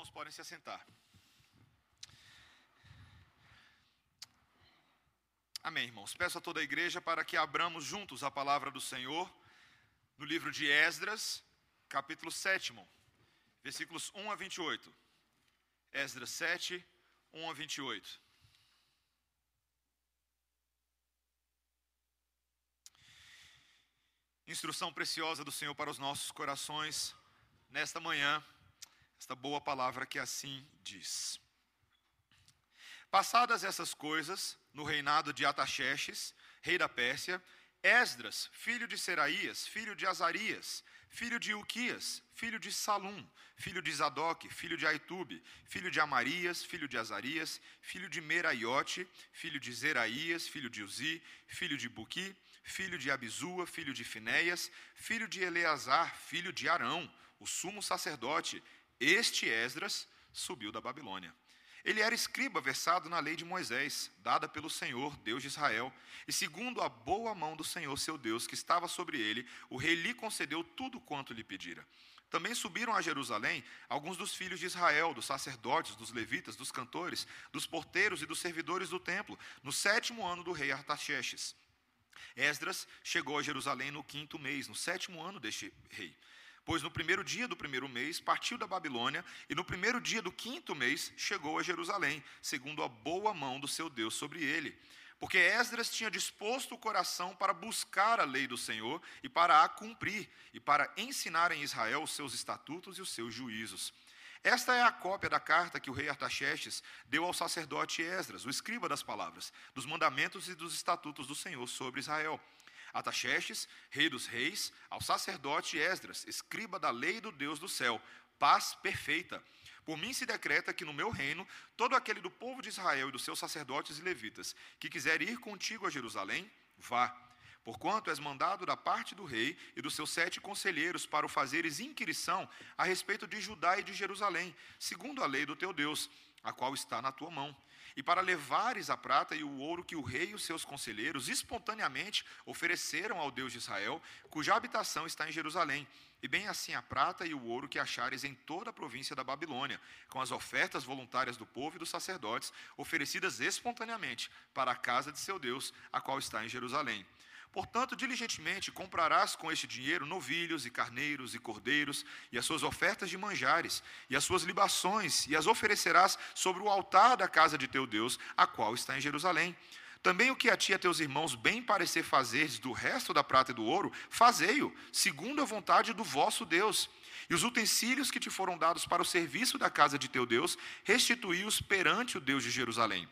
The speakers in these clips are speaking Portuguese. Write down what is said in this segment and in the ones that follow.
irmãos podem se assentar. Amém, irmãos. Peço a toda a igreja para que abramos juntos a palavra do Senhor no livro de Esdras, capítulo 7, versículos 1 a 28. Esdras 7, 1 a 28. Instrução preciosa do Senhor para os nossos corações nesta manhã esta boa palavra que assim diz. Passadas essas coisas, no reinado de Ataxerxes, rei da Pérsia, Esdras, filho de Seraías, filho de Azarias, filho de Uquias, filho de Salum, filho de Zadok, filho de Aitube, filho de Amarias, filho de Azarias, filho de Meraiote, filho de Zeraías, filho de Uzi, filho de Buqui, filho de Abizua, filho de Finéias, filho de Eleazar, filho de Arão, o sumo sacerdote, este Esdras subiu da Babilônia. Ele era escriba versado na lei de Moisés, dada pelo Senhor, Deus de Israel, e segundo a boa mão do Senhor, seu Deus, que estava sobre ele, o rei lhe concedeu tudo quanto lhe pedira. Também subiram a Jerusalém alguns dos filhos de Israel, dos sacerdotes, dos levitas, dos cantores, dos porteiros e dos servidores do templo, no sétimo ano do rei Artaxerxes. Esdras chegou a Jerusalém no quinto mês, no sétimo ano deste rei. Pois no primeiro dia do primeiro mês partiu da Babilônia, e no primeiro dia do quinto mês chegou a Jerusalém, segundo a boa mão do seu Deus sobre ele. Porque Esdras tinha disposto o coração para buscar a lei do Senhor e para a cumprir, e para ensinar em Israel os seus estatutos e os seus juízos. Esta é a cópia da carta que o rei Artaxerxes deu ao sacerdote Esdras, o escriba das palavras, dos mandamentos e dos estatutos do Senhor sobre Israel. Ataxerxes, rei dos reis, ao sacerdote Esdras, escriba da lei do Deus do céu, paz perfeita. Por mim se decreta que no meu reino, todo aquele do povo de Israel e dos seus sacerdotes e levitas, que quiser ir contigo a Jerusalém, vá. Porquanto és mandado da parte do rei e dos seus sete conselheiros para o fazeres inquirição a respeito de Judá e de Jerusalém, segundo a lei do teu Deus, a qual está na tua mão e para levares a prata e o ouro que o rei e os seus conselheiros espontaneamente ofereceram ao Deus de Israel, cuja habitação está em Jerusalém, e bem assim a prata e o ouro que achares em toda a província da Babilônia, com as ofertas voluntárias do povo e dos sacerdotes, oferecidas espontaneamente para a casa de seu Deus, a qual está em Jerusalém. Portanto, diligentemente comprarás com este dinheiro novilhos e carneiros e cordeiros, e as suas ofertas de manjares, e as suas libações, e as oferecerás sobre o altar da casa de teu Deus, a qual está em Jerusalém. Também o que a ti e a teus irmãos bem parecer fazeres do resto da prata e do ouro, fazei-o, segundo a vontade do vosso Deus. E os utensílios que te foram dados para o serviço da casa de teu Deus, restituí-os perante o Deus de Jerusalém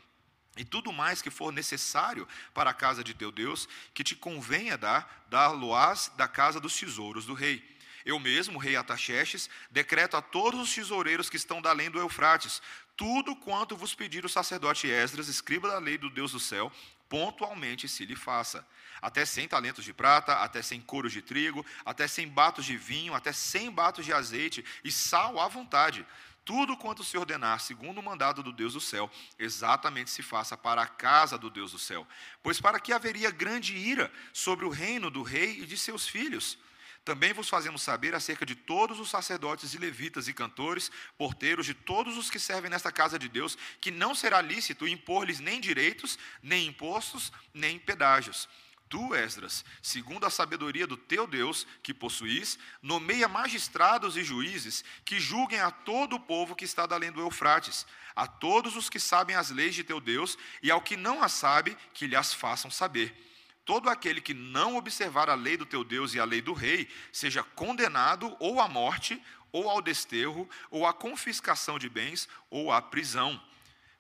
e tudo mais que for necessário para a casa de teu Deus, que te convenha dar, dar-lo-ás da casa dos tesouros do rei. Eu mesmo, rei Ataxerxes, decreto a todos os tesoureiros que estão da além do Eufrates, tudo quanto vos pedir o sacerdote Esdras, escriba da lei do Deus do céu, pontualmente se lhe faça. Até cem talentos de prata, até cem coros de trigo, até cem batos de vinho, até cem batos de azeite e sal à vontade tudo quanto se ordenar, segundo o mandado do Deus do céu, exatamente se faça para a casa do Deus do céu. Pois para que haveria grande ira sobre o reino do rei e de seus filhos? Também vos fazemos saber acerca de todos os sacerdotes e levitas e cantores, porteiros, de todos os que servem nesta casa de Deus, que não será lícito impor-lhes nem direitos, nem impostos, nem pedágios Tu, Esdras, segundo a sabedoria do teu Deus que possuís, nomeia magistrados e juízes que julguem a todo o povo que está além do Eufrates, a todos os que sabem as leis de teu Deus e ao que não as sabe, que lhe as façam saber. Todo aquele que não observar a lei do teu Deus e a lei do rei, seja condenado ou à morte, ou ao desterro, ou à confiscação de bens, ou à prisão.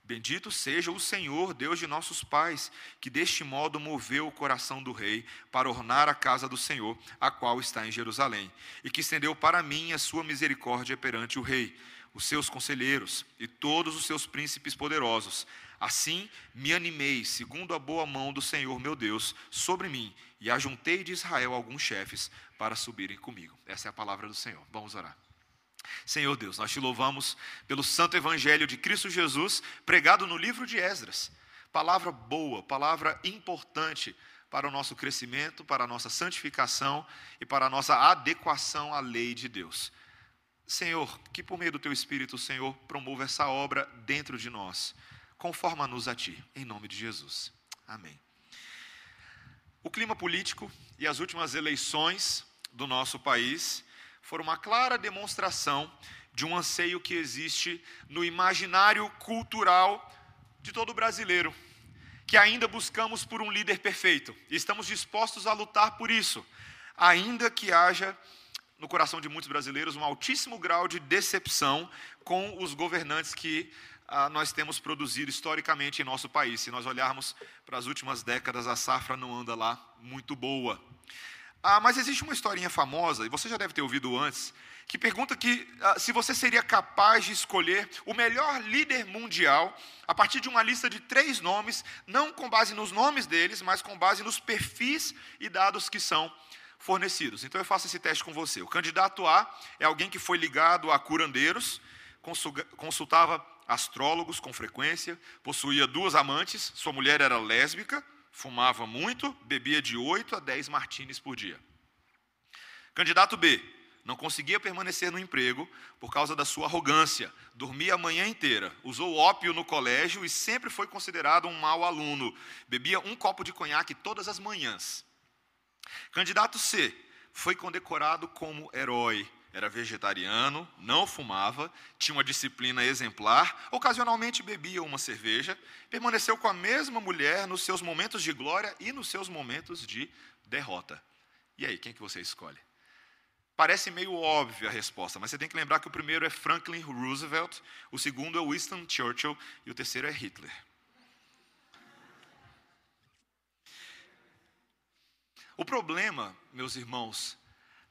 Bendito seja o Senhor, Deus de nossos pais, que deste modo moveu o coração do rei para ornar a casa do Senhor, a qual está em Jerusalém, e que estendeu para mim a sua misericórdia perante o rei, os seus conselheiros e todos os seus príncipes poderosos. Assim me animei, segundo a boa mão do Senhor meu Deus, sobre mim, e ajuntei de Israel alguns chefes para subirem comigo. Essa é a palavra do Senhor. Vamos orar. Senhor Deus, nós te louvamos pelo santo evangelho de Cristo Jesus, pregado no livro de Esdras. Palavra boa, palavra importante para o nosso crescimento, para a nossa santificação e para a nossa adequação à lei de Deus. Senhor, que por meio do teu Espírito, Senhor, promova essa obra dentro de nós. Conforma-nos a ti, em nome de Jesus. Amém. O clima político e as últimas eleições do nosso país foram uma clara demonstração de um anseio que existe no imaginário cultural de todo brasileiro, que ainda buscamos por um líder perfeito e estamos dispostos a lutar por isso, ainda que haja no coração de muitos brasileiros um altíssimo grau de decepção com os governantes que ah, nós temos produzido historicamente em nosso país. Se nós olharmos para as últimas décadas, a safra não anda lá muito boa. Ah, mas existe uma historinha famosa, e você já deve ter ouvido antes, que pergunta que ah, se você seria capaz de escolher o melhor líder mundial a partir de uma lista de três nomes, não com base nos nomes deles, mas com base nos perfis e dados que são fornecidos. Então eu faço esse teste com você. O candidato A é alguém que foi ligado a curandeiros, consultava astrólogos com frequência, possuía duas amantes, sua mulher era lésbica, fumava muito, bebia de 8 a 10 martinis por dia. Candidato B, não conseguia permanecer no emprego por causa da sua arrogância, dormia a manhã inteira, usou ópio no colégio e sempre foi considerado um mau aluno, bebia um copo de conhaque todas as manhãs. Candidato C, foi condecorado como herói, era vegetariano, não fumava, tinha uma disciplina exemplar, ocasionalmente bebia uma cerveja, permaneceu com a mesma mulher nos seus momentos de glória e nos seus momentos de derrota. E aí, quem que você escolhe? Parece meio óbvia a resposta, mas você tem que lembrar que o primeiro é Franklin Roosevelt, o segundo é Winston Churchill e o terceiro é Hitler. O problema, meus irmãos,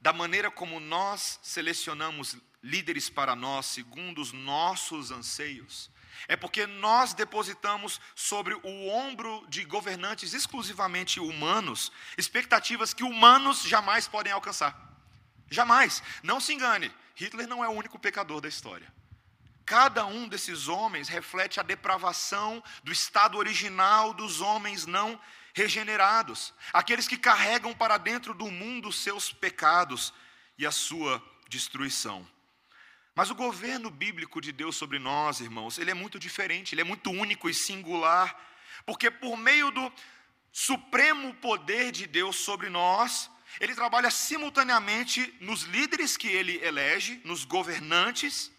da maneira como nós selecionamos líderes para nós segundo os nossos anseios, é porque nós depositamos sobre o ombro de governantes exclusivamente humanos expectativas que humanos jamais podem alcançar. Jamais. Não se engane, Hitler não é o único pecador da história. Cada um desses homens reflete a depravação do estado original dos homens não regenerados, aqueles que carregam para dentro do mundo seus pecados e a sua destruição. Mas o governo bíblico de Deus sobre nós, irmãos, ele é muito diferente, ele é muito único e singular, porque por meio do supremo poder de Deus sobre nós, ele trabalha simultaneamente nos líderes que ele elege, nos governantes,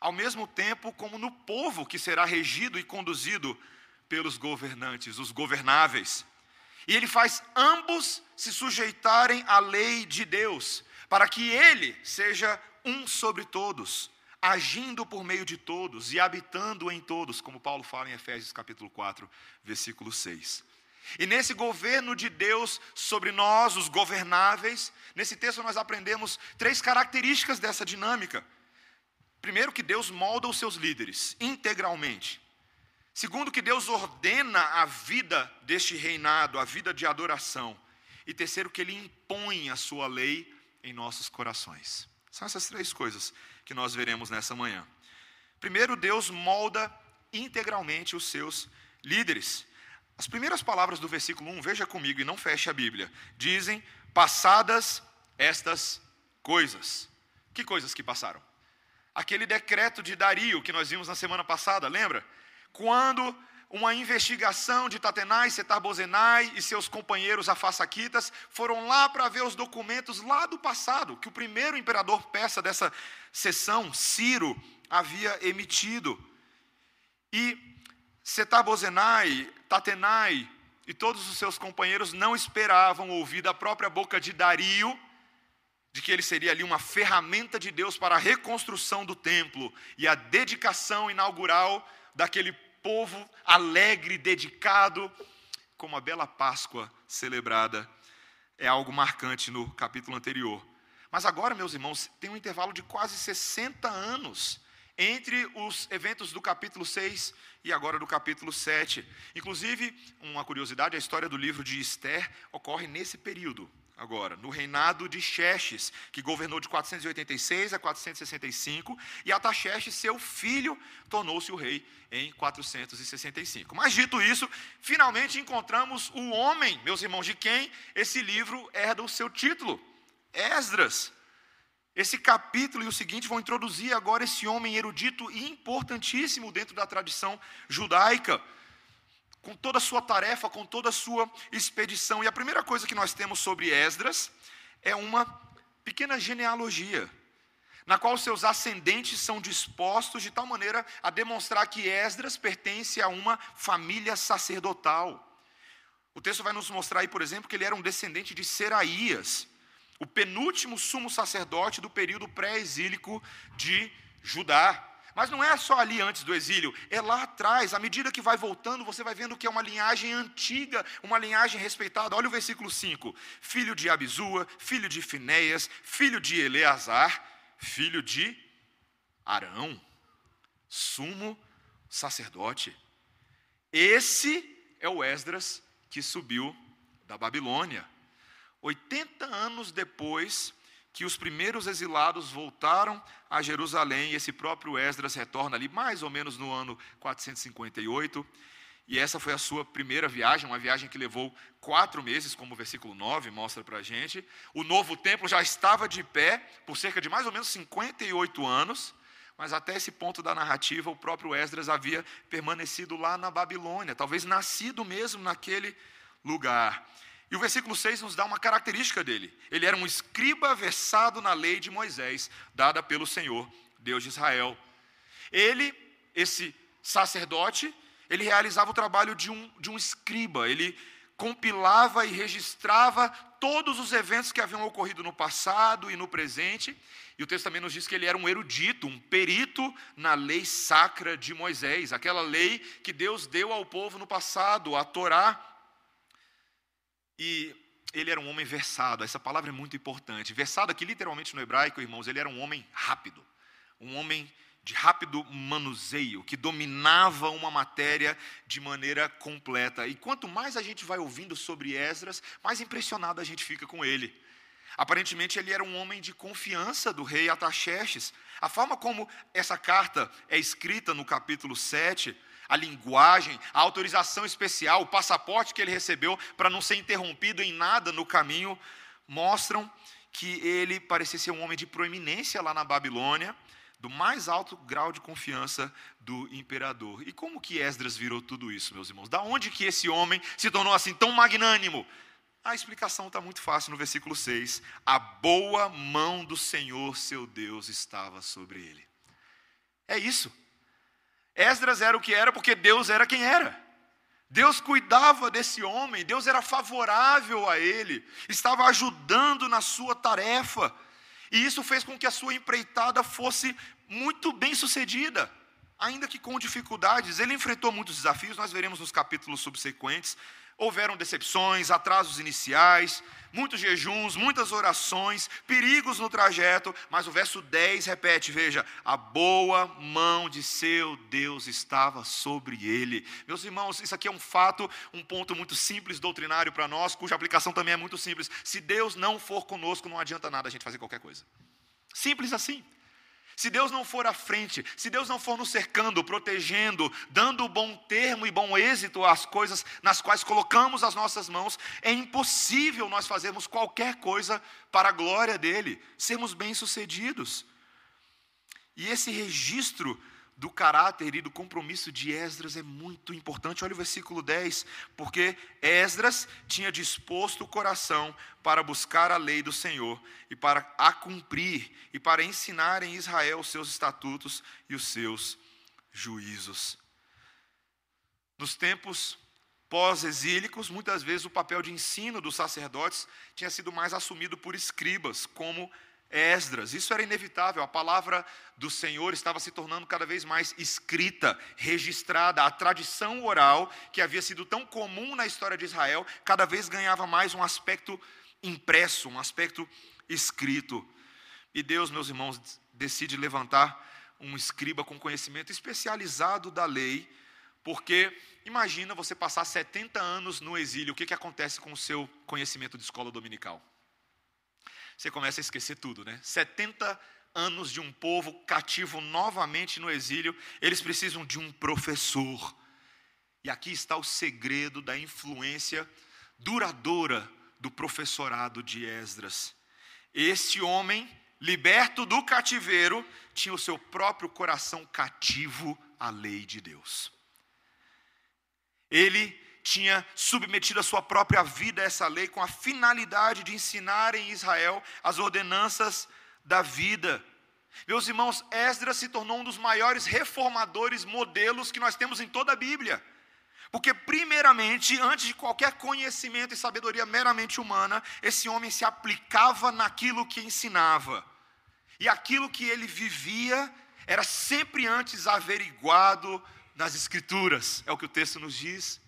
ao mesmo tempo como no povo que será regido e conduzido pelos governantes, os governáveis. E ele faz ambos se sujeitarem à lei de Deus, para que ele seja um sobre todos, agindo por meio de todos e habitando em todos, como Paulo fala em Efésios capítulo 4, versículo 6. E nesse governo de Deus sobre nós, os governáveis, nesse texto nós aprendemos três características dessa dinâmica. Primeiro, que Deus molda os seus líderes integralmente. Segundo, que Deus ordena a vida deste reinado, a vida de adoração. E terceiro, que Ele impõe a sua lei em nossos corações. São essas três coisas que nós veremos nessa manhã. Primeiro, Deus molda integralmente os seus líderes. As primeiras palavras do versículo 1, veja comigo e não feche a Bíblia, dizem: passadas estas coisas. Que coisas que passaram? Aquele decreto de Dario que nós vimos na semana passada, lembra? Quando uma investigação de Tatenai, Setarbozenai e seus companheiros afasaquitas foram lá para ver os documentos lá do passado, que o primeiro imperador persa dessa sessão, Ciro, havia emitido. E Setarbozenai, Tatenai e todos os seus companheiros não esperavam ouvir da própria boca de Dario de que ele seria ali uma ferramenta de Deus para a reconstrução do templo e a dedicação inaugural daquele povo alegre, dedicado, como a bela Páscoa celebrada. É algo marcante no capítulo anterior. Mas agora, meus irmãos, tem um intervalo de quase 60 anos entre os eventos do capítulo 6 e agora do capítulo 7. Inclusive, uma curiosidade, a história do livro de Esther ocorre nesse período agora, no reinado de Xerxes, que governou de 486 a 465, e Ataxerxes, seu filho, tornou-se o rei em 465. Mas dito isso, finalmente encontramos o homem, meus irmãos, de quem esse livro herda o seu título, Esdras. Esse capítulo e o seguinte vão introduzir agora esse homem erudito e importantíssimo dentro da tradição judaica, com toda a sua tarefa, com toda a sua expedição. E a primeira coisa que nós temos sobre Esdras é uma pequena genealogia, na qual seus ascendentes são dispostos de tal maneira a demonstrar que Esdras pertence a uma família sacerdotal. O texto vai nos mostrar aí, por exemplo, que ele era um descendente de Seraías, o penúltimo sumo sacerdote do período pré-exílico de Judá. Mas não é só ali antes do exílio, é lá atrás, à medida que vai voltando, você vai vendo que é uma linhagem antiga, uma linhagem respeitada. Olha o versículo 5: filho de Abizua, filho de Finéias, filho de Eleazar, filho de Arão, sumo sacerdote. Esse é o Esdras que subiu da Babilônia. 80 anos depois que os primeiros exilados voltaram a Jerusalém, e esse próprio Esdras retorna ali mais ou menos no ano 458, e essa foi a sua primeira viagem, uma viagem que levou quatro meses, como o versículo 9 mostra para a gente. O novo templo já estava de pé por cerca de mais ou menos 58 anos, mas até esse ponto da narrativa, o próprio Esdras havia permanecido lá na Babilônia, talvez nascido mesmo naquele lugar. E o versículo 6 nos dá uma característica dele. Ele era um escriba versado na lei de Moisés, dada pelo Senhor, Deus de Israel. Ele, esse sacerdote, ele realizava o trabalho de um, de um escriba, ele compilava e registrava todos os eventos que haviam ocorrido no passado e no presente. E o texto também nos diz que ele era um erudito, um perito na lei sacra de Moisés, aquela lei que Deus deu ao povo no passado, a Torá. E ele era um homem versado, essa palavra é muito importante. Versado aqui, literalmente no hebraico, irmãos, ele era um homem rápido, um homem de rápido manuseio, que dominava uma matéria de maneira completa. E quanto mais a gente vai ouvindo sobre Esdras, mais impressionado a gente fica com ele. Aparentemente, ele era um homem de confiança do rei Ataxerxes. A forma como essa carta é escrita no capítulo 7 a linguagem, a autorização especial, o passaporte que ele recebeu para não ser interrompido em nada no caminho, mostram que ele parecia ser um homem de proeminência lá na Babilônia, do mais alto grau de confiança do imperador. E como que Esdras virou tudo isso, meus irmãos? Da onde que esse homem se tornou assim tão magnânimo? A explicação está muito fácil no versículo 6. A boa mão do Senhor, seu Deus, estava sobre ele. É isso. Esdras era o que era porque Deus era quem era. Deus cuidava desse homem, Deus era favorável a ele, estava ajudando na sua tarefa, e isso fez com que a sua empreitada fosse muito bem sucedida, ainda que com dificuldades. Ele enfrentou muitos desafios, nós veremos nos capítulos subsequentes, houveram decepções, atrasos iniciais, muitos jejuns, muitas orações, perigos no trajeto, mas o verso 10 repete: veja, a boa mão de seu Deus estava sobre ele. Meus irmãos, isso aqui é um fato, um ponto muito simples, doutrinário para nós, cuja aplicação também é muito simples. Se Deus não for conosco, não adianta nada a gente fazer qualquer coisa. Simples assim. Se Deus não for à frente, se Deus não for nos cercando, protegendo, dando bom termo e bom êxito às coisas nas quais colocamos as nossas mãos, é impossível nós fazermos qualquer coisa para a glória dele, sermos bem-sucedidos. E esse registro do caráter e do compromisso de Esdras é muito importante. Olha o versículo 10, porque Esdras tinha disposto o coração para buscar a lei do Senhor e para a cumprir e para ensinar em Israel os seus estatutos e os seus juízos. Nos tempos pós-exílicos, muitas vezes o papel de ensino dos sacerdotes tinha sido mais assumido por escribas, como Esdras. Isso era inevitável, a palavra do Senhor estava se tornando cada vez mais escrita, registrada. A tradição oral, que havia sido tão comum na história de Israel, cada vez ganhava mais um aspecto impresso, um aspecto escrito. E Deus, meus irmãos, decide levantar um escriba com conhecimento especializado da lei, porque imagina você passar 70 anos no exílio, o que, que acontece com o seu conhecimento de escola dominical? Você começa a esquecer tudo, né? 70 anos de um povo cativo novamente no exílio, eles precisam de um professor. E aqui está o segredo da influência duradoura do professorado de Esdras. Esse homem liberto do cativeiro, tinha o seu próprio coração cativo à lei de Deus. Ele tinha submetido a sua própria vida a essa lei com a finalidade de ensinar em Israel as ordenanças da vida. Meus irmãos, Esdras se tornou um dos maiores reformadores modelos que nós temos em toda a Bíblia. Porque, primeiramente, antes de qualquer conhecimento e sabedoria meramente humana, esse homem se aplicava naquilo que ensinava. E aquilo que ele vivia era sempre antes averiguado nas Escrituras, é o que o texto nos diz.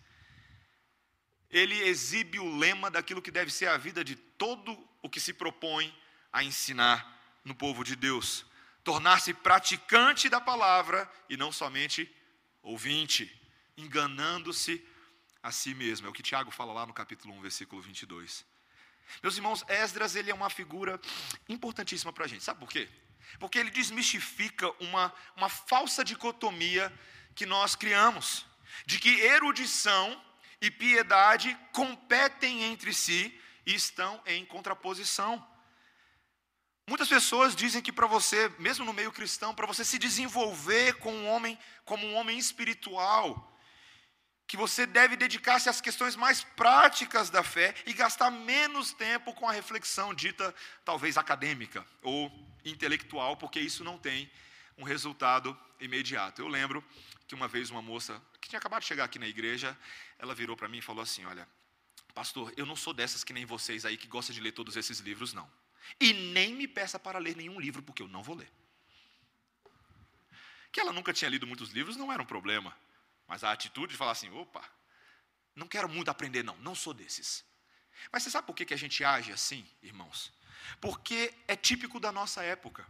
Ele exibe o lema daquilo que deve ser a vida de todo o que se propõe a ensinar no povo de Deus. Tornar-se praticante da palavra e não somente ouvinte enganando-se a si mesmo. É o que Tiago fala lá no capítulo 1, versículo 22. Meus irmãos, Esdras ele é uma figura importantíssima para a gente. Sabe por quê? Porque ele desmistifica uma, uma falsa dicotomia que nós criamos, de que erudição e piedade competem entre si e estão em contraposição. Muitas pessoas dizem que para você, mesmo no meio cristão, para você se desenvolver como um homem, como um homem espiritual, que você deve dedicar-se às questões mais práticas da fé e gastar menos tempo com a reflexão dita talvez acadêmica ou intelectual, porque isso não tem um resultado imediato. Eu lembro que uma vez uma moça que tinha acabado de chegar aqui na igreja, ela virou para mim e falou assim: "Olha, pastor, eu não sou dessas que nem vocês aí que gosta de ler todos esses livros não. E nem me peça para ler nenhum livro porque eu não vou ler." Que ela nunca tinha lido muitos livros não era um problema. Mas a atitude de falar assim: opa, não quero muito aprender, não, não sou desses. Mas você sabe por que, a gente age assim, irmãos? Porque é típico da nossa época,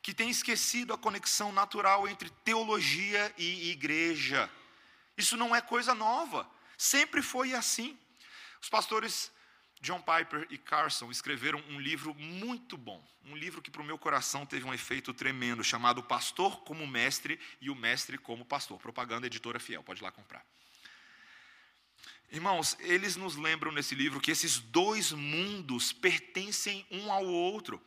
que tem esquecido a conexão natural entre teologia e igreja. Isso não é coisa nova, sempre foi assim. Os pastores John Piper e Carson escreveram um livro muito bom, um livro que para o meu coração teve um efeito tremendo, chamado Pastor como Mestre e o Mestre como Pastor. Propaganda editora fiel, pode ir lá comprar. Irmãos, eles nos lembram nesse livro que esses dois mundos pertencem um ao outro.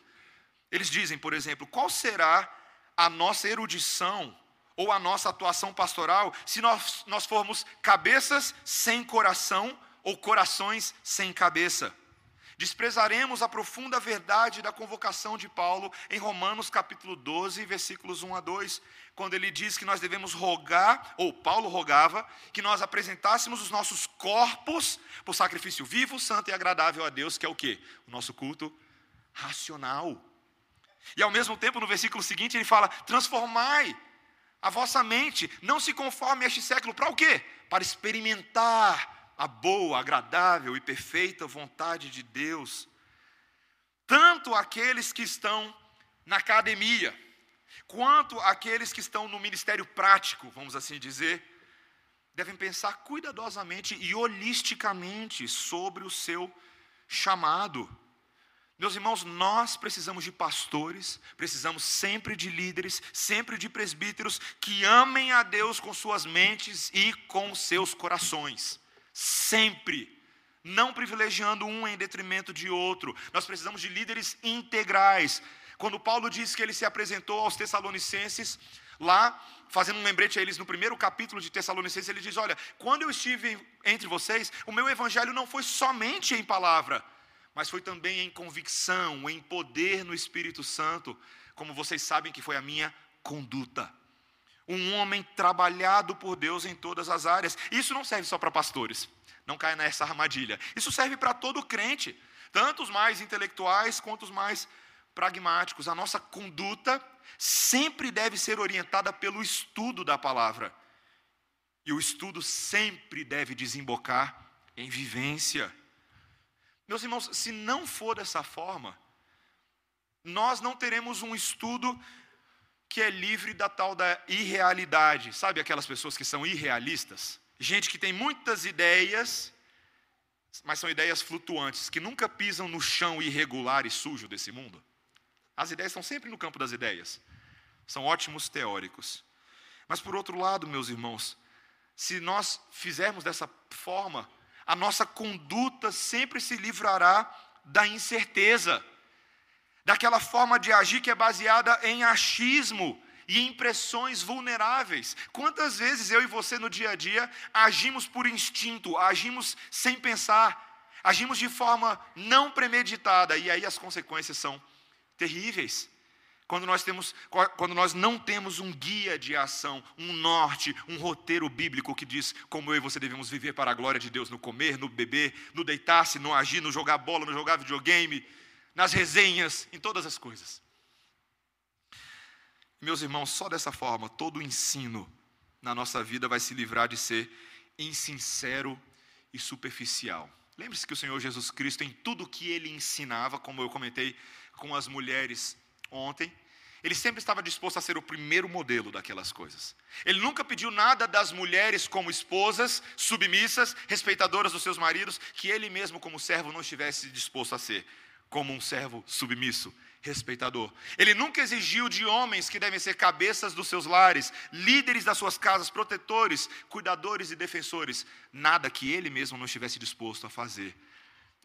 Eles dizem, por exemplo, qual será a nossa erudição ou a nossa atuação pastoral se nós, nós formos cabeças sem coração ou corações sem cabeça. Desprezaremos a profunda verdade da convocação de Paulo em Romanos capítulo 12, versículos 1 a 2, quando ele diz que nós devemos rogar, ou Paulo rogava, que nós apresentássemos os nossos corpos por sacrifício vivo, santo e agradável a Deus, que é o que? O nosso culto racional. E ao mesmo tempo, no versículo seguinte, ele fala: transformai a vossa mente, não se conforme a este século, para o quê? Para experimentar a boa, agradável e perfeita vontade de Deus. Tanto aqueles que estão na academia, quanto aqueles que estão no ministério prático, vamos assim dizer, devem pensar cuidadosamente e holisticamente sobre o seu chamado. Meus irmãos, nós precisamos de pastores, precisamos sempre de líderes, sempre de presbíteros que amem a Deus com suas mentes e com seus corações sempre, não privilegiando um em detrimento de outro. Nós precisamos de líderes integrais. Quando Paulo diz que ele se apresentou aos Tessalonicenses, lá, fazendo um lembrete a eles no primeiro capítulo de Tessalonicenses, ele diz: Olha, quando eu estive entre vocês, o meu evangelho não foi somente em palavra, mas foi também em convicção, em poder no Espírito Santo, como vocês sabem que foi a minha conduta um homem trabalhado por Deus em todas as áreas. Isso não serve só para pastores, não caia nessa armadilha. Isso serve para todo crente, tanto os mais intelectuais quanto os mais pragmáticos. A nossa conduta sempre deve ser orientada pelo estudo da palavra. E o estudo sempre deve desembocar em vivência. Meus irmãos, se não for dessa forma, nós não teremos um estudo que é livre da tal da irrealidade. Sabe aquelas pessoas que são irrealistas? Gente que tem muitas ideias, mas são ideias flutuantes, que nunca pisam no chão irregular e sujo desse mundo. As ideias estão sempre no campo das ideias. São ótimos teóricos. Mas por outro lado, meus irmãos, se nós fizermos dessa forma, a nossa conduta sempre se livrará da incerteza daquela forma de agir que é baseada em achismo e impressões vulneráveis. Quantas vezes eu e você no dia a dia agimos por instinto, agimos sem pensar, agimos de forma não premeditada e aí as consequências são terríveis. Quando nós, temos, quando nós não temos um guia de ação, um norte, um roteiro bíblico que diz como eu e você devemos viver para a glória de Deus no comer, no beber, no deitar-se, no agir, no jogar bola, no jogar videogame, nas resenhas, em todas as coisas. Meus irmãos, só dessa forma, todo o ensino na nossa vida vai se livrar de ser insincero e superficial. Lembre-se que o Senhor Jesus Cristo, em tudo que ele ensinava, como eu comentei com as mulheres ontem, ele sempre estava disposto a ser o primeiro modelo daquelas coisas. Ele nunca pediu nada das mulheres como esposas, submissas, respeitadoras dos seus maridos, que ele mesmo, como servo, não estivesse disposto a ser, como um servo submisso, respeitador. Ele nunca exigiu de homens que devem ser cabeças dos seus lares, líderes das suas casas, protetores, cuidadores e defensores, nada que ele mesmo não estivesse disposto a fazer.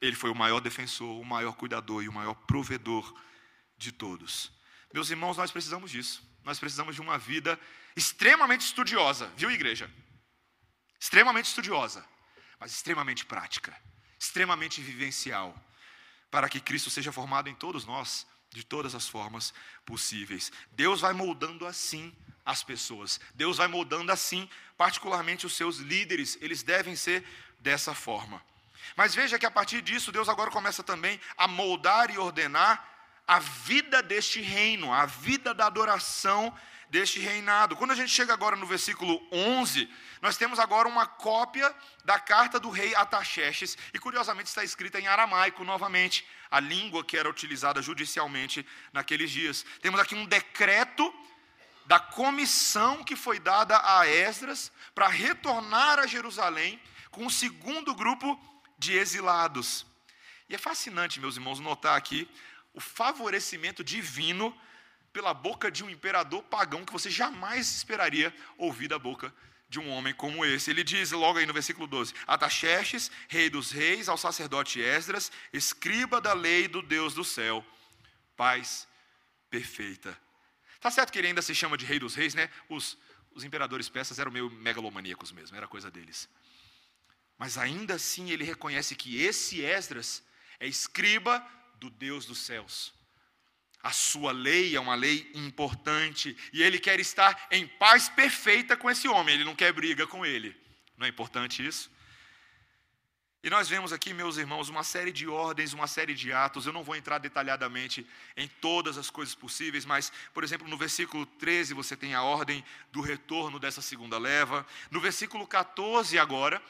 Ele foi o maior defensor, o maior cuidador e o maior provedor de todos. Meus irmãos, nós precisamos disso. Nós precisamos de uma vida extremamente estudiosa, viu, igreja? Extremamente estudiosa, mas extremamente prática, extremamente vivencial, para que Cristo seja formado em todos nós de todas as formas possíveis. Deus vai moldando assim as pessoas. Deus vai moldando assim, particularmente os seus líderes, eles devem ser dessa forma. Mas veja que a partir disso, Deus agora começa também a moldar e ordenar a vida deste reino, a vida da adoração deste reinado. Quando a gente chega agora no versículo 11, nós temos agora uma cópia da carta do rei Ataxerxes, e curiosamente está escrita em aramaico novamente, a língua que era utilizada judicialmente naqueles dias. Temos aqui um decreto da comissão que foi dada a Esdras para retornar a Jerusalém com o segundo grupo de exilados. E é fascinante, meus irmãos, notar aqui o favorecimento divino pela boca de um imperador pagão que você jamais esperaria ouvir da boca de um homem como esse. Ele diz logo aí no versículo 12: Ataxerxes, rei dos reis, ao sacerdote Esdras, escriba da lei do Deus do céu, paz perfeita. Tá certo que ele ainda se chama de rei dos reis, né? Os, os imperadores persas eram meio megalomaníacos mesmo, era coisa deles. Mas ainda assim ele reconhece que esse Esdras é escriba do Deus dos céus. A sua lei é uma lei importante e ele quer estar em paz perfeita com esse homem, ele não quer briga com ele. Não é importante isso? E nós vemos aqui, meus irmãos, uma série de ordens, uma série de atos. Eu não vou entrar detalhadamente em todas as coisas possíveis, mas, por exemplo, no versículo 13 você tem a ordem do retorno dessa segunda leva. No versículo 14, agora,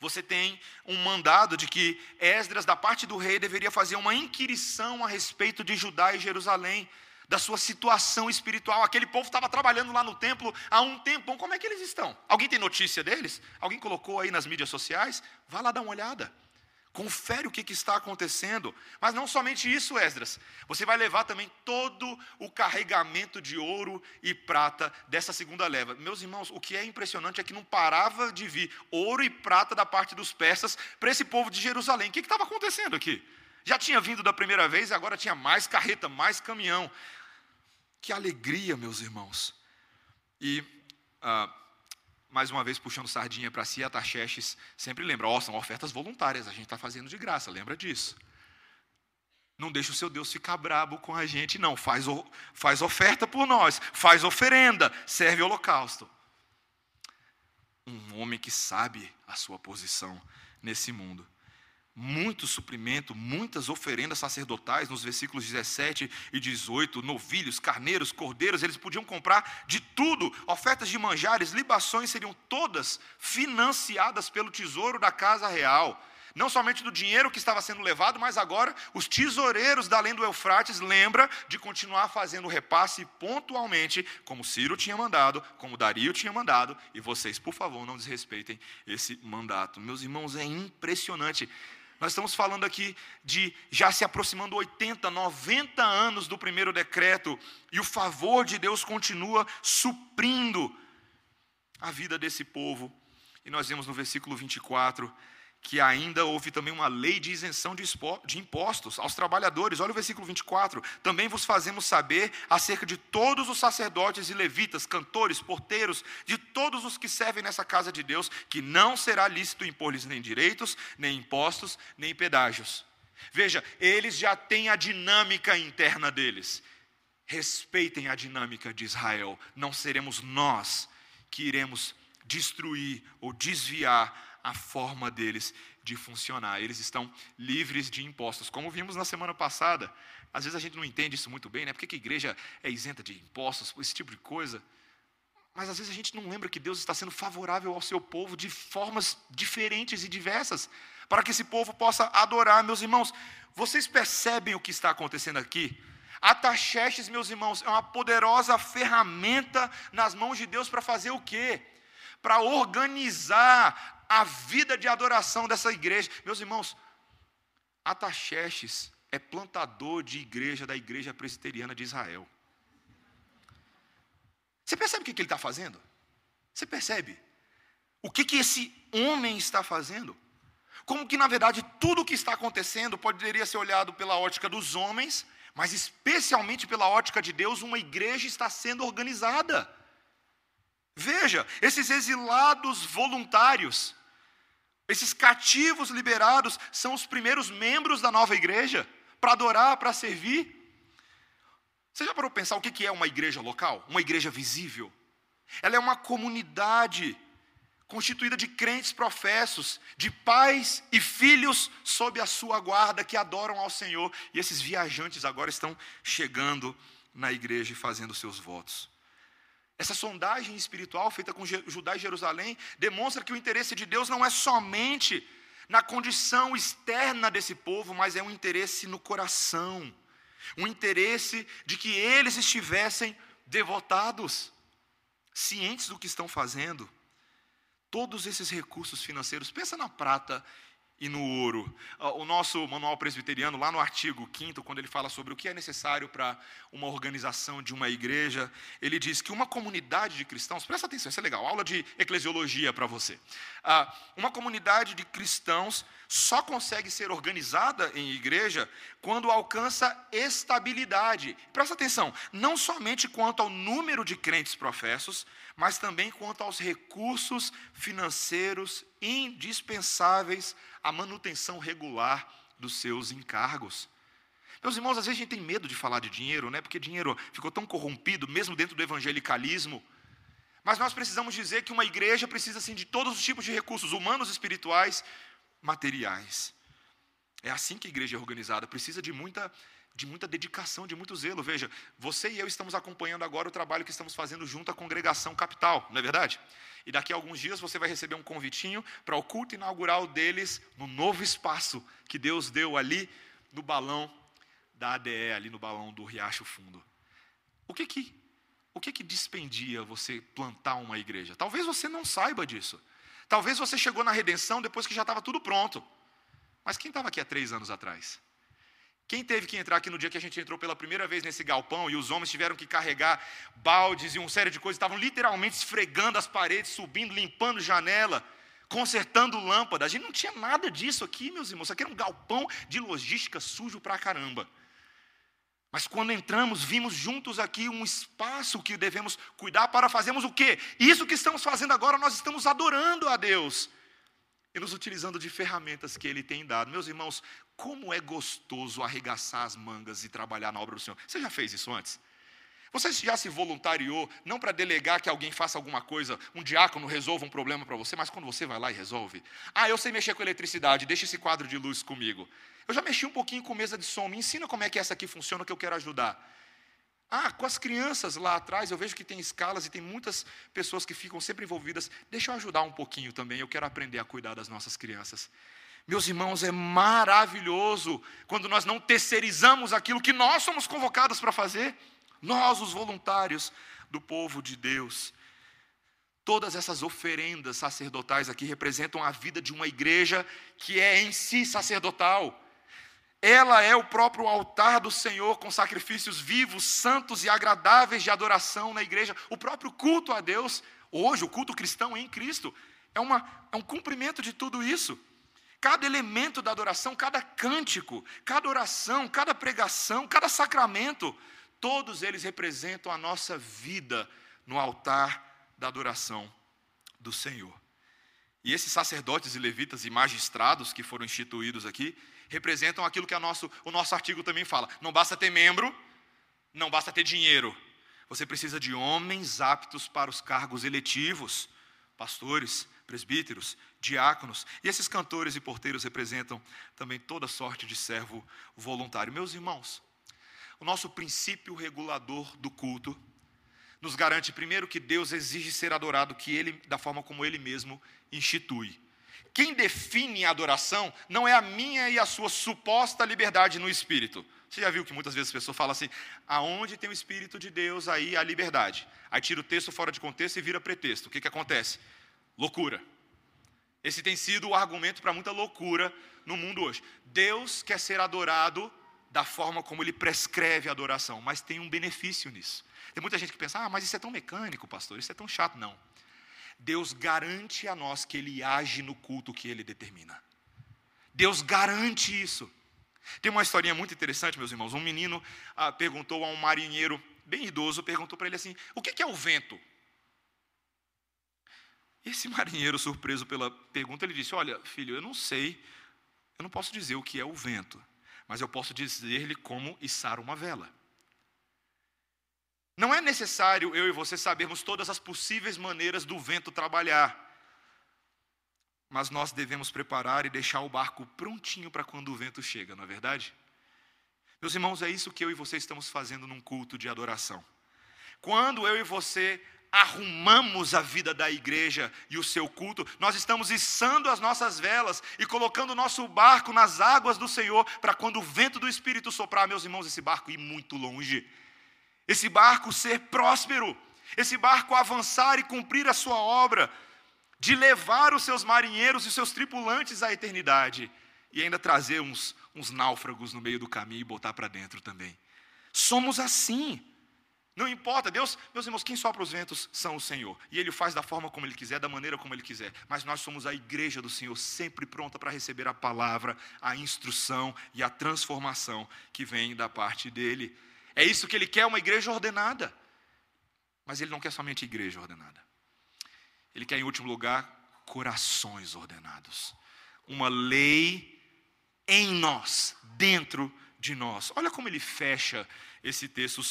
você tem um mandado de que Esdras, da parte do rei, deveria fazer uma inquirição a respeito de Judá e Jerusalém, da sua situação espiritual. Aquele povo estava trabalhando lá no templo há um tempão. Como é que eles estão? Alguém tem notícia deles? Alguém colocou aí nas mídias sociais? Vá lá dar uma olhada. Confere o que, que, está acontecendo. Mas não somente isso, Esdras. Você vai levar também todo o carregamento de ouro e prata dessa segunda leva. Meus irmãos, o que é impressionante é que não parava de vir ouro e prata da parte dos persas para esse povo de Jerusalém. O que estava acontecendo aqui? Já tinha vindo da primeira vez, agora tinha mais carreta, mais caminhão. Que alegria, meus irmãos. E. Ah, mais uma vez puxando sardinha para si, Ataxerxes sempre lembra, ó, oh, são ofertas voluntárias, a gente está fazendo de graça, lembra disso. Não deixa o seu Deus ficar brabo com a gente, não. Faz, faz oferta por nós, faz oferenda, serve holocausto. Um homem que sabe a sua posição nesse mundo muito suprimento, muitas oferendas sacerdotais, nos versículos 17 e 18, novilhos, carneiros, cordeiros, eles podiam comprar de tudo, ofertas de manjares, libações seriam todas financiadas pelo tesouro da casa real. Não somente do dinheiro que estava sendo levado, mas agora os tesoureiros da além do Eufrates lembra de continuar fazendo repasse pontualmente, como Ciro tinha mandado, como Dario tinha mandado, e vocês, por favor, não desrespeitem esse mandato. Meus irmãos, é impressionante nós estamos falando aqui de já se aproximando 80, 90 anos do primeiro decreto, e o favor de Deus continua suprindo a vida desse povo. E nós vemos no versículo 24 que ainda houve também uma lei de isenção de impostos aos trabalhadores. Olha o versículo 24. Também vos fazemos saber acerca de todos os sacerdotes e levitas, cantores, porteiros, de todos os que servem nessa casa de Deus, que não será lícito impor-lhes nem direitos, nem impostos, nem pedágios. Veja, eles já têm a dinâmica interna deles. Respeitem a dinâmica de Israel. Não seremos nós que iremos destruir ou desviar a forma deles de funcionar. Eles estão livres de impostos. Como vimos na semana passada, às vezes a gente não entende isso muito bem, né? Por que a igreja é isenta de impostos, esse tipo de coisa? Mas às vezes a gente não lembra que Deus está sendo favorável ao seu povo de formas diferentes e diversas, para que esse povo possa adorar, meus irmãos. Vocês percebem o que está acontecendo aqui? Ataxestes, meus irmãos, é uma poderosa ferramenta nas mãos de Deus para fazer o quê? Para organizar a vida de adoração dessa igreja. Meus irmãos, Ataxerxes é plantador de igreja da igreja presbiteriana de Israel. Você percebe o que ele está fazendo? Você percebe? O que, que esse homem está fazendo? Como que, na verdade, tudo o que está acontecendo poderia ser olhado pela ótica dos homens, mas especialmente pela ótica de Deus, uma igreja está sendo organizada. Veja, esses exilados voluntários, esses cativos liberados são os primeiros membros da nova igreja para adorar, para servir. Você já parou para pensar o que é uma igreja local? Uma igreja visível? Ela é uma comunidade constituída de crentes professos, de pais e filhos sob a sua guarda que adoram ao Senhor. E esses viajantes agora estão chegando na igreja e fazendo seus votos. Essa sondagem espiritual feita com Judá e Jerusalém demonstra que o interesse de Deus não é somente na condição externa desse povo, mas é um interesse no coração, um interesse de que eles estivessem devotados, cientes do que estão fazendo. Todos esses recursos financeiros, pensa na prata e no ouro. Ah, o nosso manual presbiteriano, lá no artigo 5, quando ele fala sobre o que é necessário para uma organização de uma igreja, ele diz que uma comunidade de cristãos, presta atenção, isso é legal, aula de eclesiologia para você. Ah, uma comunidade de cristãos só consegue ser organizada em igreja quando alcança estabilidade. Presta atenção, não somente quanto ao número de crentes professos, mas também quanto aos recursos financeiros indispensáveis à manutenção regular dos seus encargos. Meus irmãos, às vezes a gente tem medo de falar de dinheiro, né? Porque dinheiro ficou tão corrompido, mesmo dentro do evangelicalismo. Mas nós precisamos dizer que uma igreja precisa sim de todos os tipos de recursos humanos, espirituais, materiais. É assim que a igreja é organizada, precisa de muita de muita dedicação, de muito zelo. Veja, você e eu estamos acompanhando agora o trabalho que estamos fazendo junto à congregação capital, não é verdade? E daqui a alguns dias você vai receber um convitinho para o culto inaugural deles no novo espaço que Deus deu ali no balão da ADE, ali no balão do Riacho Fundo. O que que, o que, que dispendia você plantar uma igreja? Talvez você não saiba disso. Talvez você chegou na redenção depois que já estava tudo pronto. Mas quem estava aqui há três anos atrás? Quem teve que entrar aqui no dia que a gente entrou pela primeira vez nesse galpão e os homens tiveram que carregar baldes e uma série de coisas, estavam literalmente esfregando as paredes, subindo, limpando janela, consertando lâmpada. A gente não tinha nada disso aqui, meus irmãos. Isso aqui era um galpão de logística sujo pra caramba. Mas quando entramos, vimos juntos aqui um espaço que devemos cuidar para fazermos o quê? Isso que estamos fazendo agora, nós estamos adorando a Deus e nos utilizando de ferramentas que Ele tem dado. Meus irmãos, como é gostoso arregaçar as mangas e trabalhar na obra do Senhor. Você já fez isso antes? Você já se voluntariou, não para delegar que alguém faça alguma coisa, um diácono resolva um problema para você, mas quando você vai lá e resolve? Ah, eu sei mexer com eletricidade, deixa esse quadro de luz comigo. Eu já mexi um pouquinho com mesa de som, me ensina como é que essa aqui funciona que eu quero ajudar. Ah, com as crianças lá atrás, eu vejo que tem escalas e tem muitas pessoas que ficam sempre envolvidas. Deixa eu ajudar um pouquinho também, eu quero aprender a cuidar das nossas crianças. Meus irmãos, é maravilhoso quando nós não terceirizamos aquilo que nós somos convocados para fazer, nós, os voluntários do povo de Deus. Todas essas oferendas sacerdotais aqui representam a vida de uma igreja que é em si sacerdotal. Ela é o próprio altar do Senhor com sacrifícios vivos, santos e agradáveis de adoração na igreja. O próprio culto a Deus, hoje, o culto cristão em Cristo, é, uma, é um cumprimento de tudo isso. Cada elemento da adoração, cada cântico, cada oração, cada pregação, cada sacramento, todos eles representam a nossa vida no altar da adoração do Senhor. E esses sacerdotes e levitas e magistrados que foram instituídos aqui, representam aquilo que nosso, o nosso artigo também fala. Não basta ter membro, não basta ter dinheiro. Você precisa de homens aptos para os cargos eletivos, pastores, presbíteros, diáconos. E esses cantores e porteiros representam também toda sorte de servo voluntário. Meus irmãos, o nosso princípio regulador do culto nos garante primeiro que Deus exige ser adorado que ele da forma como ele mesmo institui. Quem define a adoração não é a minha e a sua suposta liberdade no espírito. Você já viu que muitas vezes as pessoas falam assim: aonde tem o Espírito de Deus, aí há liberdade. Aí tira o texto fora de contexto e vira pretexto. O que, que acontece? Loucura. Esse tem sido o argumento para muita loucura no mundo hoje. Deus quer ser adorado da forma como ele prescreve a adoração, mas tem um benefício nisso. Tem muita gente que pensa: ah, mas isso é tão mecânico, pastor, isso é tão chato. Não. Deus garante a nós que ele age no culto que ele determina. Deus garante isso. Tem uma historinha muito interessante, meus irmãos. Um menino ah, perguntou a um marinheiro bem idoso, perguntou para ele assim: o que é o vento? Esse marinheiro, surpreso pela pergunta, ele disse: Olha, filho, eu não sei, eu não posso dizer o que é o vento, mas eu posso dizer-lhe como içar uma vela. Não é necessário eu e você sabermos todas as possíveis maneiras do vento trabalhar mas nós devemos preparar e deixar o barco prontinho para quando o vento chega, não é verdade? Meus irmãos, é isso que eu e você estamos fazendo num culto de adoração. Quando eu e você arrumamos a vida da igreja e o seu culto, nós estamos içando as nossas velas e colocando o nosso barco nas águas do Senhor, para quando o vento do Espírito soprar, meus irmãos, esse barco ir muito longe, esse barco ser próspero, esse barco avançar e cumprir a sua obra de levar os seus marinheiros e seus tripulantes à eternidade e ainda trazer uns, uns náufragos no meio do caminho e botar para dentro também. Somos assim. Não importa, Deus, meus irmãos, quem sopra os ventos são o Senhor. E Ele faz da forma como Ele quiser, da maneira como Ele quiser. Mas nós somos a igreja do Senhor, sempre pronta para receber a palavra, a instrução e a transformação que vem da parte dEle. É isso que Ele quer, uma igreja ordenada. Mas Ele não quer somente igreja ordenada. Ele quer, em último lugar, corações ordenados. Uma lei em nós, dentro de nós. Olha como ele fecha esse texto,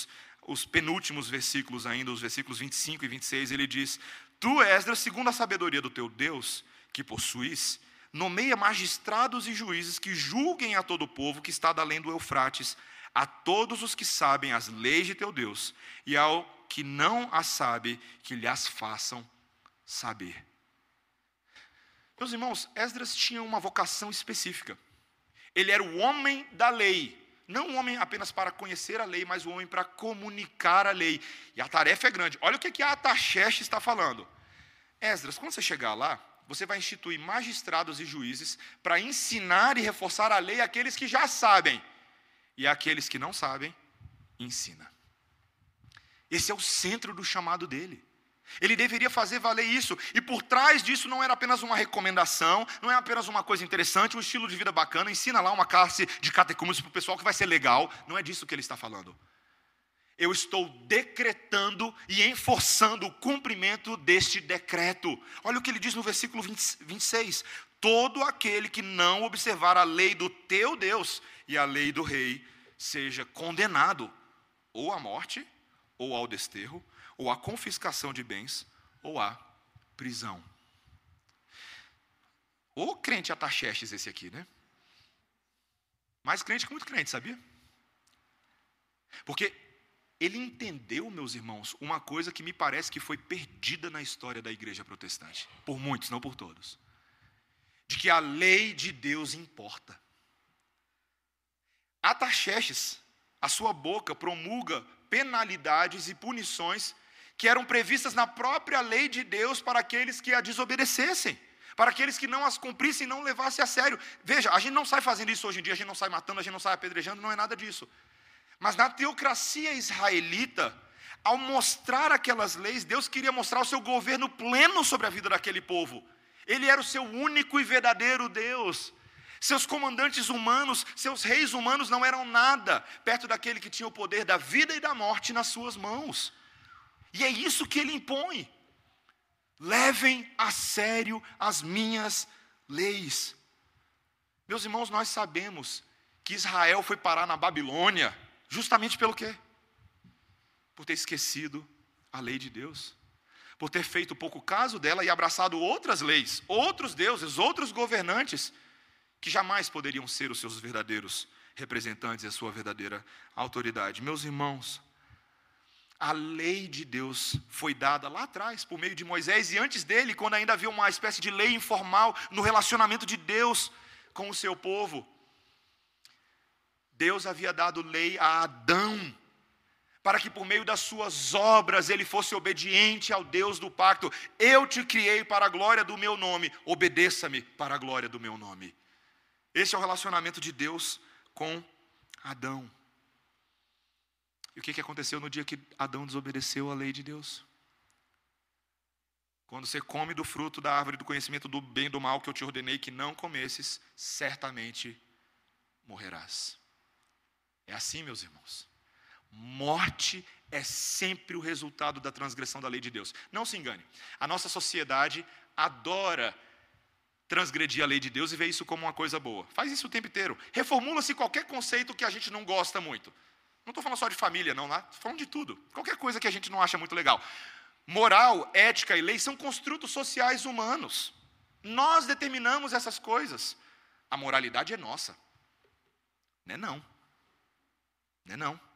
os penúltimos versículos ainda, os versículos 25 e 26, ele diz: Tu, Esdras, segundo a sabedoria do teu Deus, que possuis, nomeia magistrados e juízes que julguem a todo o povo que está além do Eufrates, a todos os que sabem as leis de teu Deus, e ao que não as sabe, que lhes façam saber. Meus irmãos, Esdras tinha uma vocação específica. Ele era o homem da lei. Não um homem apenas para conhecer a lei, mas o um homem para comunicar a lei. E a tarefa é grande. Olha o que, que a Ataxerxes está falando. Esdras, quando você chegar lá, você vai instituir magistrados e juízes para ensinar e reforçar a lei àqueles que já sabem. E àqueles que não sabem, ensina. Esse é o centro do chamado dele. Ele deveria fazer valer isso. E por trás disso não era apenas uma recomendação, não é apenas uma coisa interessante, um estilo de vida bacana, ensina lá uma classe de catecúmenos para o pessoal que vai ser legal. Não é disso que ele está falando. Eu estou decretando e enforçando o cumprimento deste decreto. Olha o que ele diz no versículo 20, 26. Todo aquele que não observar a lei do teu Deus e a lei do rei, seja condenado ou à morte, ou ao desterro, ou a confiscação de bens, ou a prisão. O crente ataxestes esse aqui, né? Mais crente que muito crente, sabia? Porque ele entendeu, meus irmãos, uma coisa que me parece que foi perdida na história da igreja protestante. Por muitos, não por todos. De que a lei de Deus importa. Ataxestes, a sua boca promulga penalidades e punições que eram previstas na própria lei de Deus para aqueles que a desobedecessem, para aqueles que não as cumprissem e não levassem a sério. Veja, a gente não sai fazendo isso hoje em dia, a gente não sai matando, a gente não sai apedrejando, não é nada disso. Mas na teocracia israelita, ao mostrar aquelas leis, Deus queria mostrar o seu governo pleno sobre a vida daquele povo. Ele era o seu único e verdadeiro Deus. Seus comandantes humanos, seus reis humanos não eram nada perto daquele que tinha o poder da vida e da morte nas suas mãos. E é isso que ele impõe. Levem a sério as minhas leis. Meus irmãos, nós sabemos que Israel foi parar na Babilônia justamente pelo quê? Por ter esquecido a lei de Deus. Por ter feito pouco caso dela e abraçado outras leis, outros deuses, outros governantes que jamais poderiam ser os seus verdadeiros representantes e a sua verdadeira autoridade. Meus irmãos, a lei de Deus foi dada lá atrás, por meio de Moisés, e antes dele, quando ainda havia uma espécie de lei informal no relacionamento de Deus com o seu povo. Deus havia dado lei a Adão, para que por meio das suas obras ele fosse obediente ao Deus do pacto. Eu te criei para a glória do meu nome, obedeça-me para a glória do meu nome. Esse é o relacionamento de Deus com Adão. E o que, aconteceu no dia que Adão desobedeceu à lei de Deus? Quando você come do fruto da árvore do conhecimento do bem e do mal que eu te ordenei que não comesses, certamente morrerás. É assim, meus irmãos. Morte é sempre o resultado da transgressão da lei de Deus. Não se engane. A nossa sociedade adora transgredir a lei de Deus e ver isso como uma coisa boa. Faz isso o tempo inteiro. Reformula-se qualquer conceito que a gente não gosta muito. Não estou falando só de família, não, estou tá? falando de tudo. Qualquer coisa que a gente não acha muito legal. Moral, ética e lei são construtos sociais humanos. Nós determinamos essas coisas. A moralidade é nossa. Não é não. Não é não.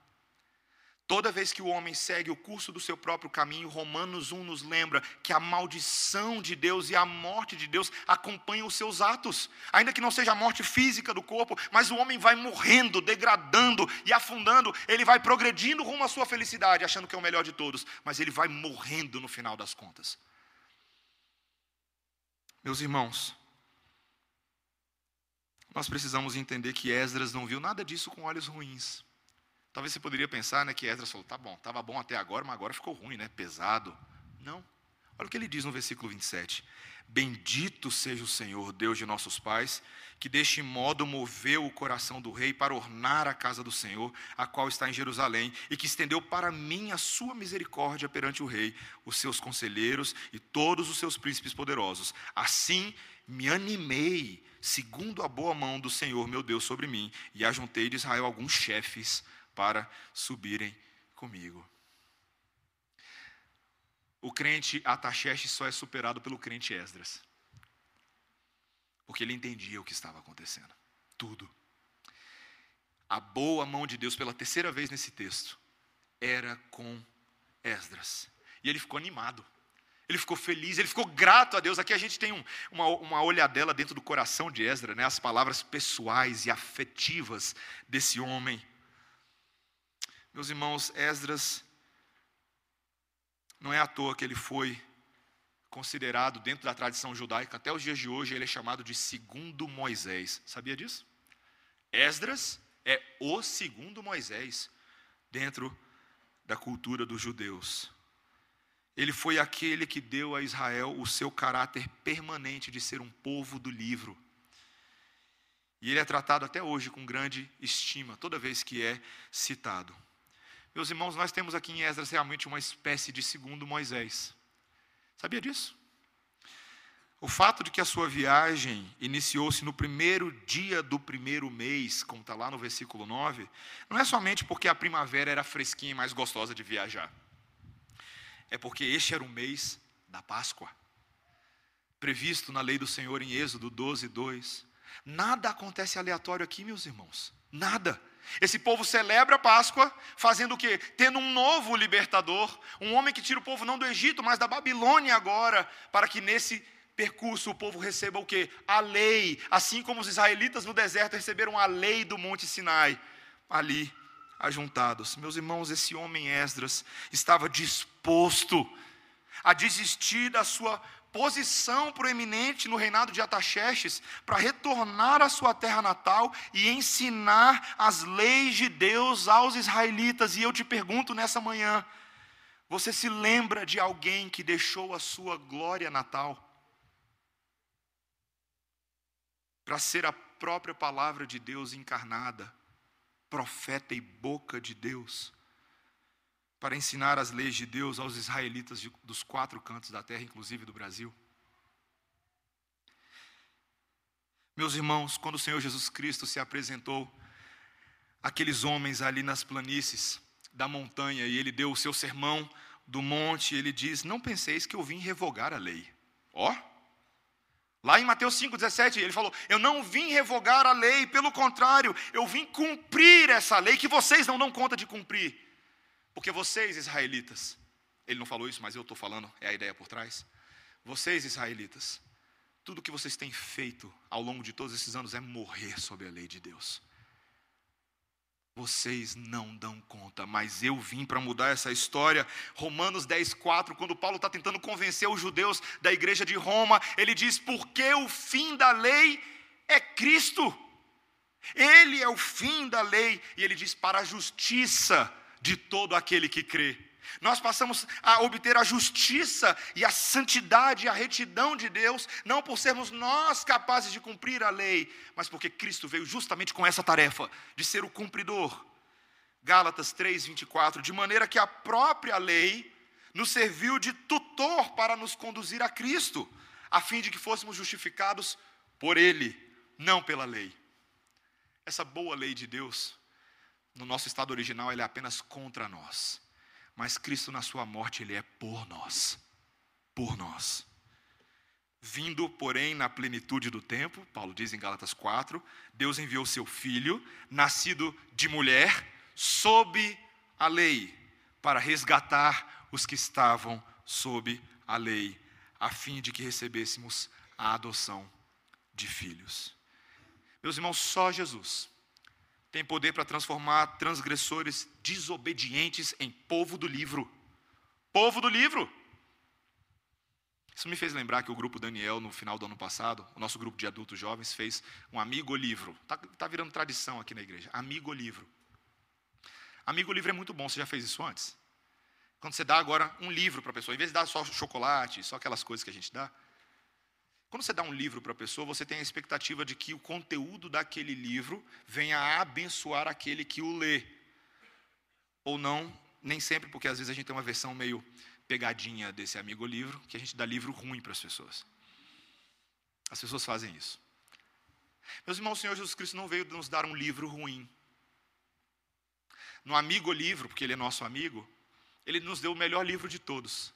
Toda vez que o homem segue o curso do seu próprio caminho, Romanos 1 nos lembra que a maldição de Deus e a morte de Deus acompanham os seus atos. Ainda que não seja a morte física do corpo, mas o homem vai morrendo, degradando e afundando, ele vai progredindo rumo à sua felicidade, achando que é o melhor de todos, mas ele vai morrendo no final das contas. Meus irmãos, nós precisamos entender que Esdras não viu nada disso com olhos ruins. Talvez você poderia pensar né, que Esdras falou, tá bom, estava bom até agora, mas agora ficou ruim, né? pesado. Não. Olha o que ele diz no versículo 27. Bendito seja o Senhor, Deus de nossos pais, que deste modo moveu o coração do rei para ornar a casa do Senhor, a qual está em Jerusalém, e que estendeu para mim a sua misericórdia perante o rei, os seus conselheiros e todos os seus príncipes poderosos. Assim me animei, segundo a boa mão do Senhor meu Deus sobre mim, e ajuntei de Israel alguns chefes para subirem comigo. O crente Ataxeste só é superado pelo crente Esdras. Porque ele entendia o que estava acontecendo. Tudo. A boa mão de Deus, pela terceira vez nesse texto, era com Esdras. E ele ficou animado. Ele ficou feliz, ele ficou grato a Deus. Aqui a gente tem um, uma, uma olhadela dentro do coração de Esdras, né? as palavras pessoais e afetivas desse homem. Meus irmãos, Esdras, não é à toa que ele foi considerado dentro da tradição judaica, até os dias de hoje ele é chamado de segundo Moisés. Sabia disso? Esdras é o segundo Moisés dentro da cultura dos judeus. Ele foi aquele que deu a Israel o seu caráter permanente de ser um povo do livro. E ele é tratado até hoje com grande estima, toda vez que é citado. Meus irmãos, nós temos aqui em Esdras realmente uma espécie de segundo Moisés. Sabia disso? O fato de que a sua viagem iniciou-se no primeiro dia do primeiro mês, como está lá no versículo 9, não é somente porque a primavera era fresquinha e mais gostosa de viajar. É porque este era o mês da Páscoa, previsto na lei do Senhor em Êxodo 12, 2. Nada acontece aleatório aqui, meus irmãos. Nada. Esse povo celebra a Páscoa, fazendo o quê? Tendo um novo libertador, um homem que tira o povo não do Egito, mas da Babilônia agora, para que nesse percurso o povo receba o quê? A lei, assim como os israelitas no deserto receberam a lei do Monte Sinai, ali ajuntados. Meus irmãos, esse homem Esdras estava disposto a desistir da sua posição proeminente no reinado de Ataxerxes para retornar à sua terra natal e ensinar as leis de Deus aos israelitas. E eu te pergunto nessa manhã: você se lembra de alguém que deixou a sua glória natal para ser a própria palavra de Deus encarnada, profeta e boca de Deus, para ensinar as leis de Deus aos israelitas de, dos quatro cantos da terra, inclusive do Brasil. Meus irmãos, quando o Senhor Jesus Cristo se apresentou àqueles homens ali nas planícies da montanha e ele deu o seu sermão do monte, ele diz: Não penseis que eu vim revogar a lei. Ó, lá em Mateus 5,17, ele falou: Eu não vim revogar a lei, pelo contrário, eu vim cumprir essa lei que vocês não dão conta de cumprir. Porque vocês, israelitas, ele não falou isso, mas eu estou falando, é a ideia por trás. Vocês, israelitas, tudo que vocês têm feito ao longo de todos esses anos é morrer sob a lei de Deus. Vocês não dão conta, mas eu vim para mudar essa história. Romanos 10, 4, quando Paulo está tentando convencer os judeus da igreja de Roma, ele diz: porque o fim da lei é Cristo. Ele é o fim da lei, e ele diz: para a justiça de todo aquele que crê. Nós passamos a obter a justiça e a santidade e a retidão de Deus, não por sermos nós capazes de cumprir a lei, mas porque Cristo veio justamente com essa tarefa de ser o cumpridor. Gálatas 3:24, de maneira que a própria lei nos serviu de tutor para nos conduzir a Cristo, a fim de que fôssemos justificados por ele, não pela lei. Essa boa lei de Deus, no nosso estado original, ela é apenas contra nós mas Cristo na sua morte, ele é por nós. Por nós. Vindo, porém, na plenitude do tempo, Paulo diz em Gálatas 4, Deus enviou seu filho, nascido de mulher, sob a lei, para resgatar os que estavam sob a lei, a fim de que recebêssemos a adoção de filhos. Meus irmãos, só Jesus tem poder para transformar transgressores desobedientes em povo do livro. Povo do livro. Isso me fez lembrar que o grupo Daniel, no final do ano passado, o nosso grupo de adultos jovens, fez um amigo livro. Está tá virando tradição aqui na igreja. Amigo livro. Amigo livro é muito bom. Você já fez isso antes? Quando você dá agora um livro para a pessoa, em vez de dar só chocolate, só aquelas coisas que a gente dá, quando você dá um livro para a pessoa, você tem a expectativa de que o conteúdo daquele livro venha a abençoar aquele que o lê. Ou não, nem sempre, porque às vezes a gente tem uma versão meio pegadinha desse amigo livro, que a gente dá livro ruim para as pessoas. As pessoas fazem isso. Meus irmãos, o Senhor Jesus Cristo não veio nos dar um livro ruim. No amigo livro, porque ele é nosso amigo, ele nos deu o melhor livro de todos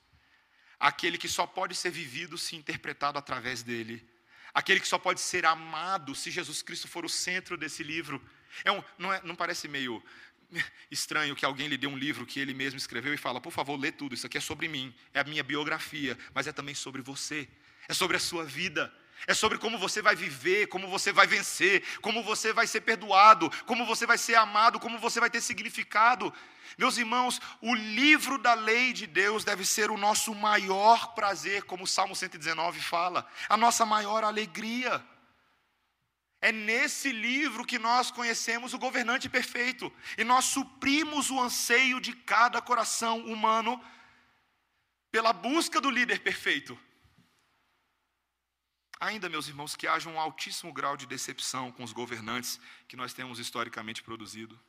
aquele que só pode ser vivido se interpretado através dele, aquele que só pode ser amado se Jesus Cristo for o centro desse livro. É um, não, é, não parece meio estranho que alguém lhe dê um livro que ele mesmo escreveu e fala, por favor, lê tudo, isso aqui é sobre mim, é a minha biografia, mas é também sobre você, é sobre a sua vida. É sobre como você vai viver, como você vai vencer, como você vai ser perdoado, como você vai ser amado, como você vai ter significado. Meus irmãos, o livro da lei de Deus deve ser o nosso maior prazer, como o Salmo 119 fala, a nossa maior alegria. É nesse livro que nós conhecemos o governante perfeito e nós suprimos o anseio de cada coração humano pela busca do líder perfeito. Ainda, meus irmãos, que haja um altíssimo grau de decepção com os governantes que nós temos historicamente produzido.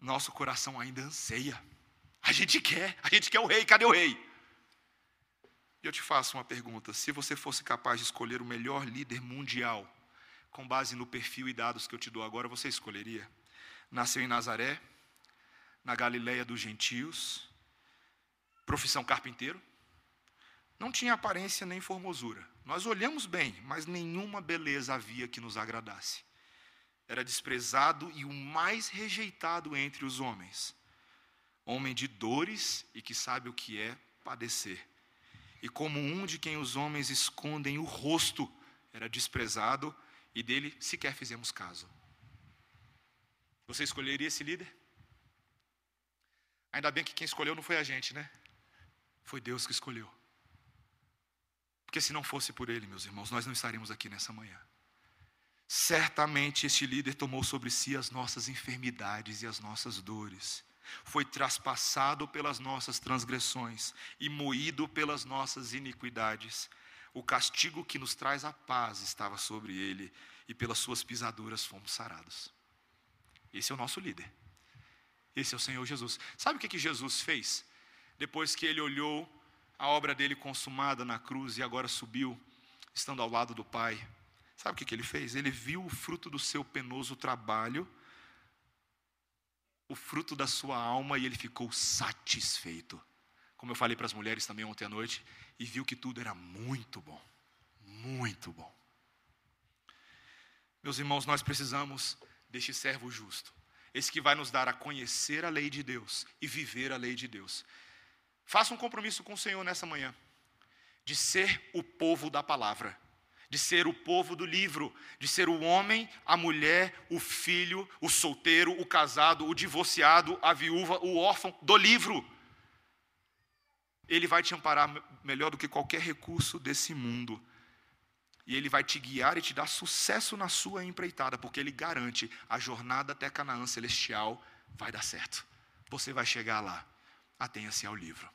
Nosso coração ainda anseia. A gente quer, a gente quer o rei, cadê o rei? E eu te faço uma pergunta: se você fosse capaz de escolher o melhor líder mundial, com base no perfil e dados que eu te dou agora, você escolheria? Nasceu em Nazaré, na Galileia dos gentios, profissão carpinteiro, não tinha aparência nem formosura. Nós olhamos bem, mas nenhuma beleza havia que nos agradasse. Era desprezado e o mais rejeitado entre os homens. Homem de dores e que sabe o que é padecer. E como um de quem os homens escondem o rosto, era desprezado e dele sequer fizemos caso. Você escolheria esse líder? Ainda bem que quem escolheu não foi a gente, né? Foi Deus que escolheu. Porque se não fosse por ele, meus irmãos, nós não estaríamos aqui nessa manhã. Certamente este líder tomou sobre si as nossas enfermidades e as nossas dores. Foi traspassado pelas nossas transgressões e moído pelas nossas iniquidades. o castigo que nos traz a paz estava sobre ele, e pelas suas pisaduras fomos sarados. Esse é o nosso líder. Esse é o Senhor Jesus. Sabe o que, que Jesus fez? Depois que ele olhou a obra dele consumada na cruz e agora subiu, estando ao lado do Pai. Sabe o que, que ele fez? Ele viu o fruto do seu penoso trabalho, o fruto da sua alma, e ele ficou satisfeito. Como eu falei para as mulheres também ontem à noite, e viu que tudo era muito bom. Muito bom. Meus irmãos, nós precisamos deste servo justo, esse que vai nos dar a conhecer a lei de Deus e viver a lei de Deus. Faça um compromisso com o Senhor nessa manhã, de ser o povo da palavra, de ser o povo do livro, de ser o homem, a mulher, o filho, o solteiro, o casado, o divorciado, a viúva, o órfão do livro. Ele vai te amparar melhor do que qualquer recurso desse mundo. E Ele vai te guiar e te dar sucesso na sua empreitada, porque Ele garante a jornada até Canaã celestial vai dar certo. Você vai chegar lá. Atenha-se ao livro.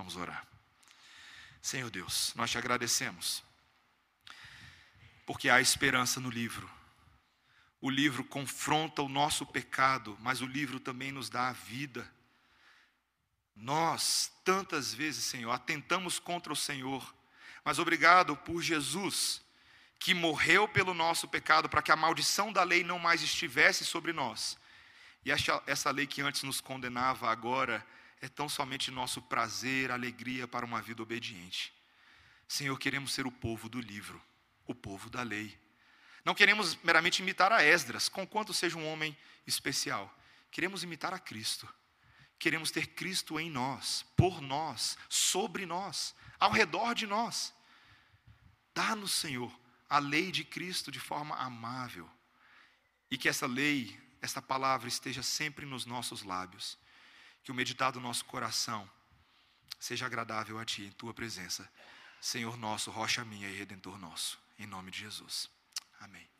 Vamos orar. Senhor Deus, nós te agradecemos, porque há esperança no livro. O livro confronta o nosso pecado, mas o livro também nos dá a vida. Nós, tantas vezes, Senhor, atentamos contra o Senhor, mas obrigado por Jesus, que morreu pelo nosso pecado, para que a maldição da lei não mais estivesse sobre nós. E essa, essa lei que antes nos condenava, agora é tão somente nosso prazer, alegria para uma vida obediente. Senhor, queremos ser o povo do livro, o povo da lei. Não queremos meramente imitar a Esdras, conquanto seja um homem especial. Queremos imitar a Cristo. Queremos ter Cristo em nós, por nós, sobre nós, ao redor de nós. Dá-nos, Senhor, a lei de Cristo de forma amável. E que essa lei, esta palavra esteja sempre nos nossos lábios. Que o meditar do nosso coração seja agradável a Ti, em Tua presença. Senhor nosso, rocha minha e redentor nosso. Em nome de Jesus. Amém.